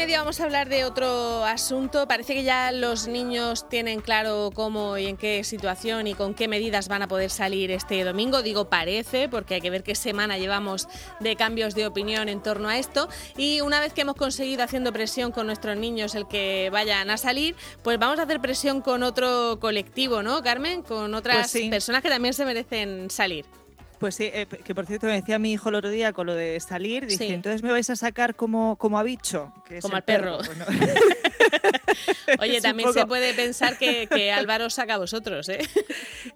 media vamos a hablar de otro asunto. Parece que ya los niños tienen claro cómo y en qué situación y con qué medidas van a poder salir este domingo. Digo parece, porque hay que ver qué semana llevamos de cambios de opinión en torno a esto. Y una vez que hemos conseguido haciendo presión con nuestros niños el que vayan a salir, pues vamos a hacer presión con otro colectivo, ¿no, Carmen? Con otras Pues personas que también se merecen salir. Pues sí, eh, que por cierto me decía mi hijo el otro día con lo de salir, dice, Sí. entonces me vais a sacar como, como a bicho. que es Como al perro. Bueno, Oye, también se puede pensar que, que Álvaro saca a vosotros, ¿eh?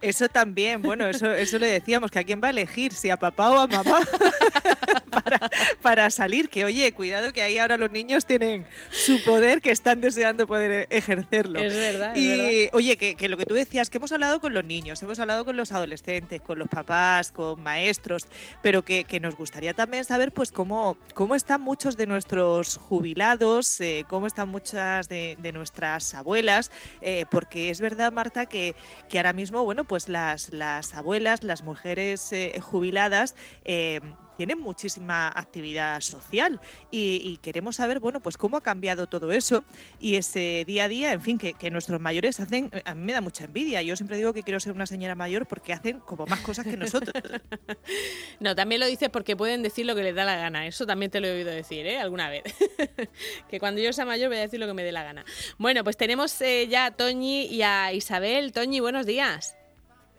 Eso también, bueno, eso, eso le decíamos, que a quién va a elegir, si a papá o a mamá, para, para salir, que oye, cuidado que ahí ahora los niños tienen su poder que están deseando poder ejercerlo. Es verdad, es Y verdad. oye, que, que lo que tú decías, que hemos hablado con los niños, hemos hablado con los adolescentes, con los papás, con maestros, pero que, que nos gustaría también saber pues cómo, cómo están muchos de nuestros jubilados, eh, cómo están muchas de, de nuestras abuelas, eh, porque es verdad, Marta, que, que ahora mismo, bueno, pues las, las abuelas, las mujeres eh, jubiladas, tienen muchísima actividad social y, queremos saber, bueno, pues cómo ha cambiado todo eso y ese día a día, en fin, que, que nuestros mayores hacen, a mí me da mucha envidia. Yo siempre digo que quiero ser una señora mayor porque hacen como más cosas que nosotros. No, también lo dices porque pueden decir lo que les da la gana. Eso también te lo he oído decir, ¿eh? Alguna vez. que cuando yo sea mayor voy a decir lo que me dé la gana. Bueno, pues tenemos eh, ya a Toñi y a Isabel. Toñi, buenos días.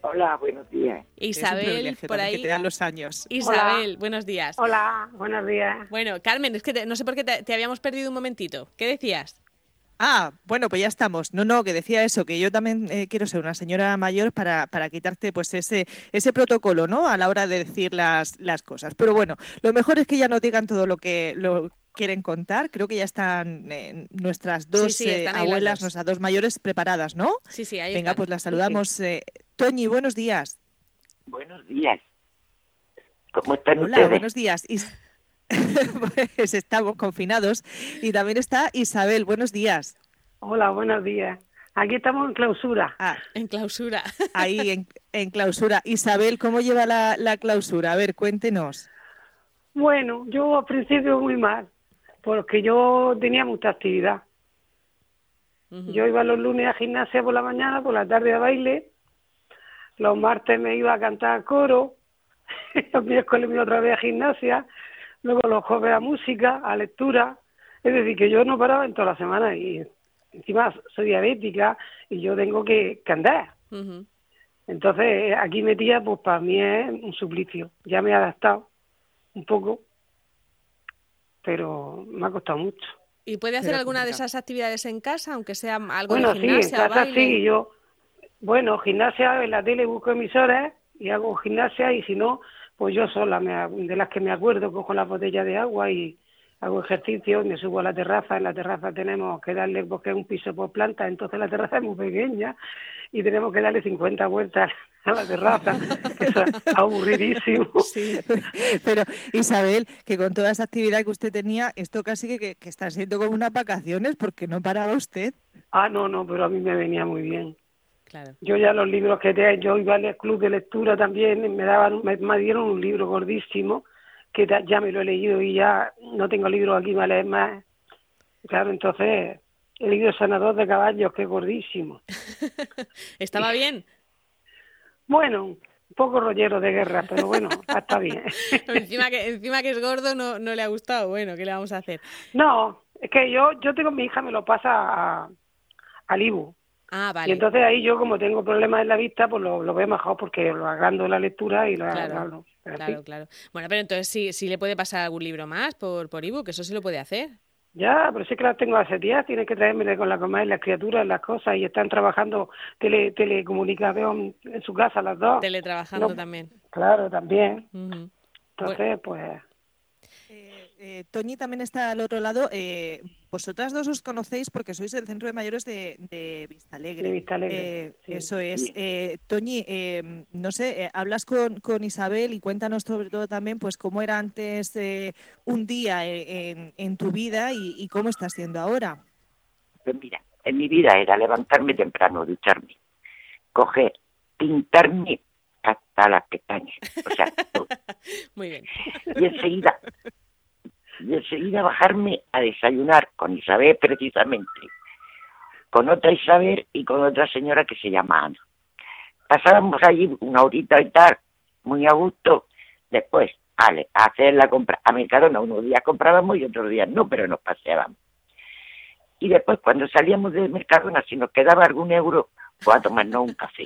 Hola, buenos días. Es un Isabel, por ahí. Que te dan los años. Isabel, buenos días. Hola, buenos días. Bueno, Carmen, es que te- no sé por qué te, te habíamos perdido un momentito. ¿Qué decías? Ah, bueno, pues ya estamos. No, no, que decía eso, que yo también eh, quiero ser una señora mayor para, para quitarte pues ese, ese protocolo, ¿no? A la hora de decir las, las cosas. Pero bueno, lo mejor es que ya nos digan todo lo que lo quieren contar. Creo que ya están eh, nuestras dos sí, eh, están abuelas, nuestras dos mayores preparadas, ¿no? Sí, sí, ahí Venga, están. pues las saludamos. Eh, Toñi, buenos días. Buenos días. ¿Cómo están Hola, ustedes? buenos días. Is- pues estamos confinados. Y también está Isabel, buenos días. Hola, buenos días. Aquí estamos en clausura. Ah, En clausura. ahí en, en clausura. Isabel, ¿cómo lleva la, la clausura? A ver, cuéntenos. Bueno, yo al principio muy mal, porque yo tenía mucha actividad. Yo iba los lunes a gimnasia por la mañana, por la tarde a baile, los martes me iba a cantar coro, los miércoles me iba otra vez a gimnasia, luego los jueves a música, a lectura. Es decir, que yo no paraba en toda la semana y encima soy diabética y yo tengo que, que andar. Entonces, aquí metía, pues para mí es un suplicio. Ya me he adaptado un poco, pero me ha costado mucho. ¿Y puede hacer alguna de esas actividades en casa, aunque sea algo Bueno, de sí, en gimnasia casa baile? sí, yo, bueno, gimnasia en la tele busco emisoras y hago gimnasia y si no, pues yo sola, me, de las que me acuerdo, cojo la botella de agua y hago ejercicio, me subo a la terraza, en la terraza tenemos que darle, porque es un piso por planta, entonces la terraza es muy pequeña y tenemos que darle 50 vueltas a la terraza, eso es aburridísimo. Sí. Pero Isabel, que con toda esa actividad que usted tenía, esto casi que, que, que está siendo como unas vacaciones porque no paraba usted. Ah, no, no, pero a mí me venía muy bien. Claro. Yo ya los libros que te, yo iba al club de lectura también, me daban, me, me dieron un libro gordísimo que ta- ya me lo he leído y ya no tengo libros aquí para leer más. Claro, entonces he leído Sanador de Caballos, que es gordísimo. ¿Estaba bien? Bueno, un poco rollero de guerra, pero bueno, está bien. encima, que, encima que es gordo no, no le ha gustado. Bueno, ¿qué le vamos a hacer? No, es que yo, yo tengo mi hija, me lo pasa a, al Ibu. Ah, Y vale. entonces ahí yo, como tengo problemas en la vista, pues lo, lo veo mejor porque lo agrando la lectura y lo Claro. Pero Claro, claro. Bueno, pero entonces sí, sí le puede pasar algún libro más por, por ebook, eso sí lo puede hacer. Ya, pero sí que las tengo hace días, tienes que traérmele con la comer las criaturas, las cosas, y están trabajando tele, telecomunicación en su casa las dos. Teletrabajando No. también. Claro, también. Entonces, pues, Eh, eh, Toñi también está al otro lado. Eh, vosotras dos os conocéis porque sois el centro de mayores de, de Vistalegre. De Vistalegre, Eh, sí. Eso es. Eh, Toñi, eh, no sé, eh, hablas con, con Isabel y cuéntanos sobre todo también pues cómo era antes eh, un día en, en tu vida y, y cómo está siendo ahora. Pues mira, en mi vida era levantarme temprano, ducharme, coger, pintarme hasta las pestañas. O sea, todo. Muy bien. y enseguida, y enseguida bajarme a desayunar con Isabel precisamente, con otra Isabel y con otra señora que se llama Ana. Pasábamos allí una horita y tal, muy a gusto. Después, a hacer la compra. A Mercadona unos días comprábamos y otros días no, pero nos paseábamos. Y después, cuando salíamos de Mercadona, si nos quedaba algún euro, pues a tomarnos un café.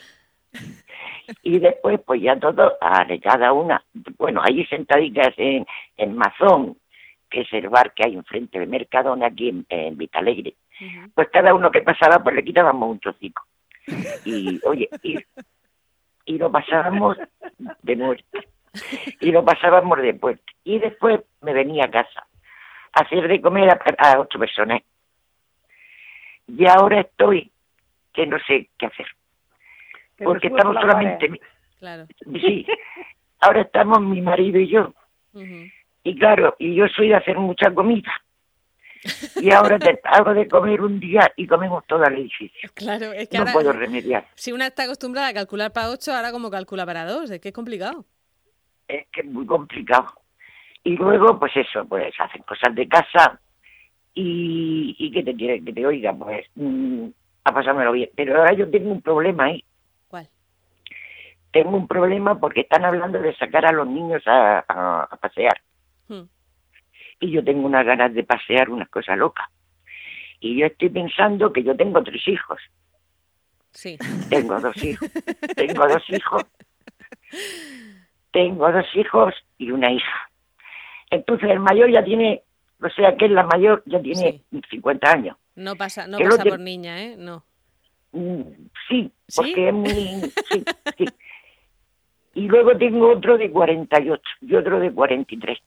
Y después, pues ya todo, a cada una, bueno, ahí sentaditas en, en Mazón, que es el bar que hay enfrente de Mercadona, aquí en, en Vitalegre, pues cada uno que pasaba, pues le quitábamos un trocico. Y, oye, y, y lo pasábamos de muerte. Y lo pasábamos de muerte. Y después me venía a casa a hacer de comer a, a ocho personas. Y ahora estoy que no sé qué hacer. Que Porque estamos solamente... Claro. Sí, ahora estamos mi marido y yo. Ujú. Y claro, y yo soy de hacer mucha comida. Y ahora te hago de comer un día y comemos todo el edificio. Claro, es que No ahora, puedo remediar. si una está acostumbrada a calcular para 8, ahora como calcula para 2, es que es complicado. Es que es muy complicado. Y luego, pues eso, pues hacen cosas de casa y, y que te quiere que te oiga, pues mm, a pasármelo bien. Pero ahora yo tengo un problema ahí. ¿Cuál? Tengo un problema porque están hablando de sacar a los niños a, a- a pasear. Hmm. y yo tengo unas ganas de pasear unas cosas locas. Y yo estoy pensando que yo tengo tres hijos. Sí. Tengo dos hijos. tengo dos hijos. Tengo dos hijos y una hija. Entonces el mayor ya tiene, o sea que es la mayor ya tiene 50 años. No pasa, no pasa por niña, ¿eh? No. Mm, Sí, ¿Sí? porque es muy... Sí, sí. Y luego tengo otro de 48 y otro de 43.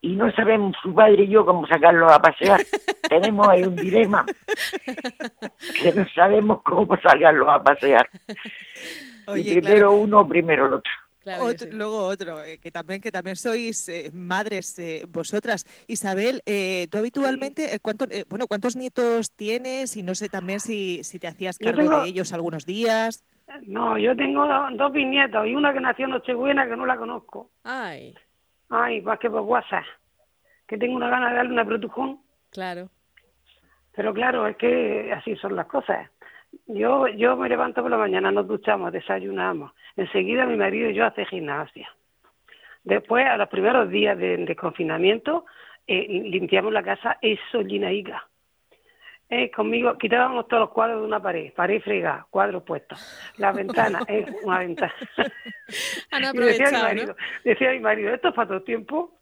Y no sabemos su padre y yo cómo sacarlo a pasear. Tenemos ahí un dilema que no sabemos cómo sacarlo a pasear. y primero claro, uno o primero el otro. Claro que otro- sí. luego otro, eh, que también que también sois eh, madres eh, vosotras. Isabel, eh, tú habitualmente, eh, ¿cuánto- eh, bueno, ¿cuántos nietos tienes? Y no sé también si, si te hacías cargo tengo- de ellos algunos días. No, yo tengo do- dos bisnietos y una que nació en Nochebuena que no la conozco. Ay, Ay, más que por WhatsApp. Que tengo una gana de darle una protujón. claro. Pero claro, es que así son las cosas. Yo yo me levanto por la mañana, nos duchamos, desayunamos. Enseguida mi marido y yo hace gimnasia. Después, a los primeros días de, de confinamiento, eh, limpiamos la casa, eso llinaica. Eh, conmigo quitábamos todos los cuadros de una pared, pared fregada, cuadros puestos. La ventana, es una ventana. Han Y decía mi marido, decía mi marido, esto es para todo el tiempo,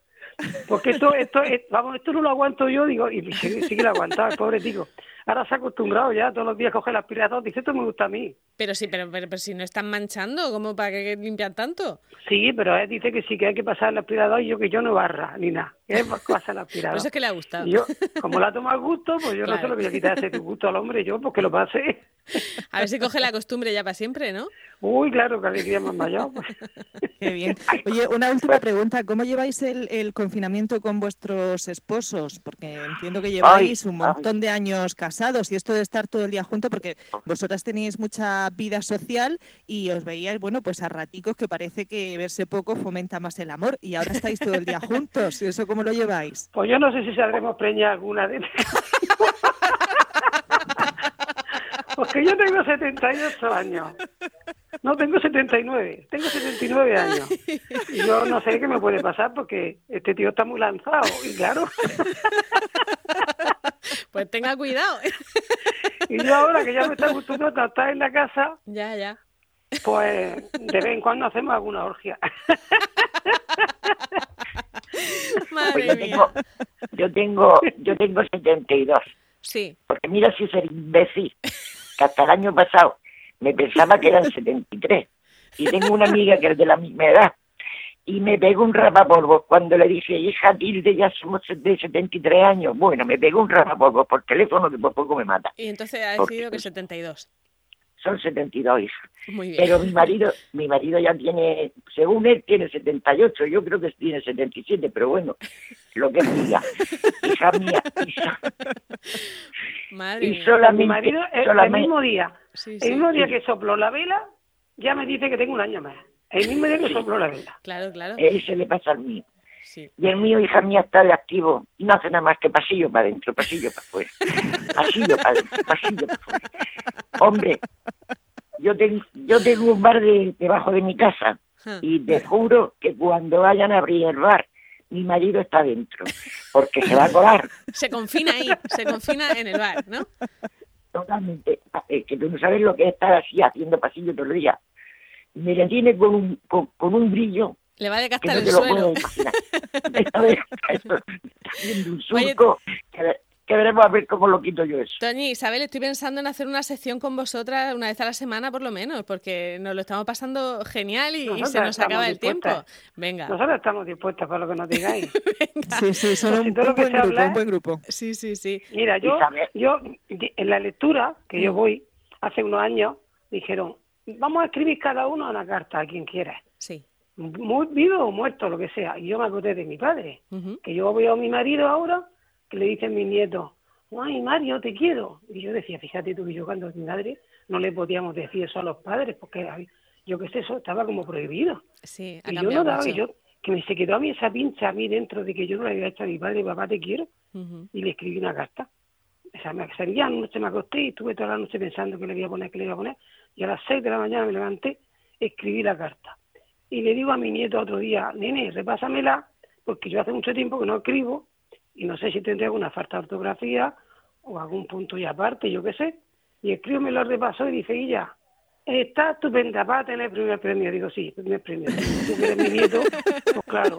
porque esto, esto, es- vamos, esto no lo aguanto yo, digo, y sí, sí que lo aguantaba, el pobre tico. Ahora se ha acostumbrado ya, todos los días coge el aspirador, dice, esto me gusta a mí. Pero sí, pero, pero, pero si no están manchando, ¿cómo para qué limpian tanto? Sí, pero él dice que sí que hay que pasar el aspirador y yo que yo no barra, ni nada, que es pasar el aspirador. eso es que le ha gustado. Y yo, como la toma gusto, pues yo no Claro. lo que yo quita ese gusto al hombre, yo pues que lo pase. A ver si coge la costumbre ya para siempre, ¿no? Uy, claro, que alegría más mayor. Pues. Qué bien. Oye, una última pregunta. ¿Cómo lleváis el, el confinamiento con vuestros esposos? Porque entiendo que lleváis un ay. montón de años casados y esto de estar todo el día juntos, porque vosotras tenéis mucha vida social y os veíais, bueno, pues a raticos que parece que verse poco fomenta más el amor y ahora estáis todo el día juntos. ¿Y eso cómo lo lleváis? Pues yo no sé si saldremos preña alguna de Porque yo tengo 78 años. No, tengo 79. Tengo 79 años. Y yo no sé qué me puede pasar porque este tío está muy lanzado. Y claro. Pues tenga cuidado. Y yo ahora que ya me está acostumbrado a estar en la casa, ya, ya. pues de vez en cuando hacemos alguna orgia. Pues Madre yo mía. tengo, yo tengo, yo tengo 72. Sí. Porque mira si es el imbécil, que hasta el año pasado me pensaba que eran 73. Y tengo una amiga que es de la misma edad. Y me pegó un rapapolvo cuando le dije, hija Tilde, ya somos de 73 años. Bueno, me pegó un rapapolvo por teléfono que por poco me mata. Y entonces ha Porque- decidido que 72. Son 72 hijas. Muy bien. Pero mi marido, mi marido ya tiene, según él, tiene 78. Yo creo que tiene 77, pero bueno, lo que diga. Hija mía, so- Madre y mía. solamente, Mi marido, el, el solamente- mismo día, Sí, el mismo día que sopló la vela, ya me dice que tengo un año más. El mismo día que sopló la vela. Claro, claro. él se le pasa al mío. Sí. Y el mío, hija mía, está de activo y no hace nada más que pasillo para adentro, pasillo para afuera. Pasillo para adentro, pasillo para afuera. Hombre, yo, tengo yo tengo un bar de, debajo de mi casa Ja. y te juro que cuando vayan a abrir el bar, mi marido está dentro, porque se va a colar Se confina ahí, se confina en el bar, ¿no? totalmente. Es que tú no sabes lo que es estar así haciendo pasillo todo el día. Me le tiene con un, con, con un brillo Le va a no el suelo. un surco que, que veremos a ver cómo lo quito yo eso. Toñi, Isabel, estoy pensando en hacer una sección con vosotras una vez a la semana por lo menos, porque nos lo estamos pasando genial y, y se nos acaba el tiempo. Venga, Nosotros estamos dispuestas para lo que nos digáis. Sí, sí, son Si un, buen grupo, habla- un buen grupo. sí, sí, sí. Mira, yo, Isabel. yo en la lectura que yo voy hace unos años, dijeron, vamos a escribir cada uno una carta a quien quiera, Sí. Muy vivo o muerto, lo que sea. Y yo me acordé de mi padre, que yo veo a mi marido ahora, que le dicen mis nietos, ay Mario, te quiero. Y yo decía, fíjate tú que yo cuando mi madre no le podíamos decir eso a los padres, porque yo qué sé, eso estaba como prohibido. Sí, Y yo no daba, mucho. que, yo, que me se quedó a mí esa pincha a mí dentro de que yo no le había hecho a mi padre, papá te quiero, y le escribí una carta. O sea, me salí ya anoche me acosté y estuve toda la noche pensando que le iba a poner, que le iba a poner, y a las seis de la mañana me levanté, escribí la carta. Y le digo a mi nieto otro día, nene, repásamela, porque yo hace mucho tiempo que no escribo, y no sé si tendré alguna falta de ortografía, o algún punto y aparte, yo qué sé. Y escribo, me lo repasó y dice, ella, está estupenda, va a tener primer premio. Digo, sí, primer premio. Tú que eres mi nieto, pues claro.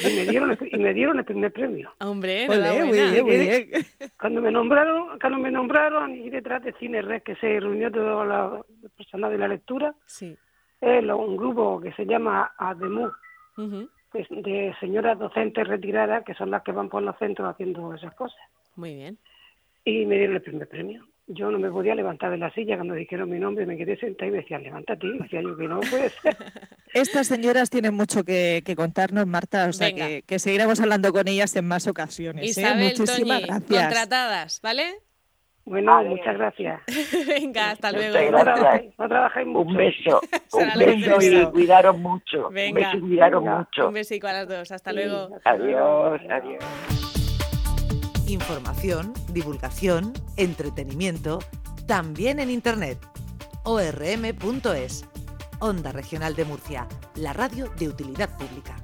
Y me dieron el, y me dieron el primer premio. Hombre, Olé, muy enhorabuena. bien, muy bien. Cuando me nombraron, cuando me nombraron y detrás de Cine Red que se reunió toda la personas de la lectura, Sí. Es un grupo que se llama ADEMU, de señoras docentes retiradas que son las que van por los centros haciendo esas cosas. Muy bien. Y me dieron el primer premio. Yo no me podía levantar de la silla cuando dijeron mi nombre, me quedé sentada y me decían, levántate. Y decía yo que no puede ser. Estas señoras tienen mucho que, que contarnos, Marta, o sea que, que seguiremos hablando con ellas en más ocasiones. ¿eh? Isabel, Muchísimas Toñi, gracias. contratadas, ¿vale? Bueno, Vale. muchas gracias. Venga, hasta luego. No gracias. trabajáis, no trabajáis mucho. Un beso, un la beso y cuidaros mucho. Un Venga. beso y cuidaros Venga. mucho. Un besico a las dos. Hasta Sí, luego. Adiós, adiós. Información, divulgación, entretenimiento, también en Internet. orm.es. Onda Regional de Murcia, la radio de utilidad pública.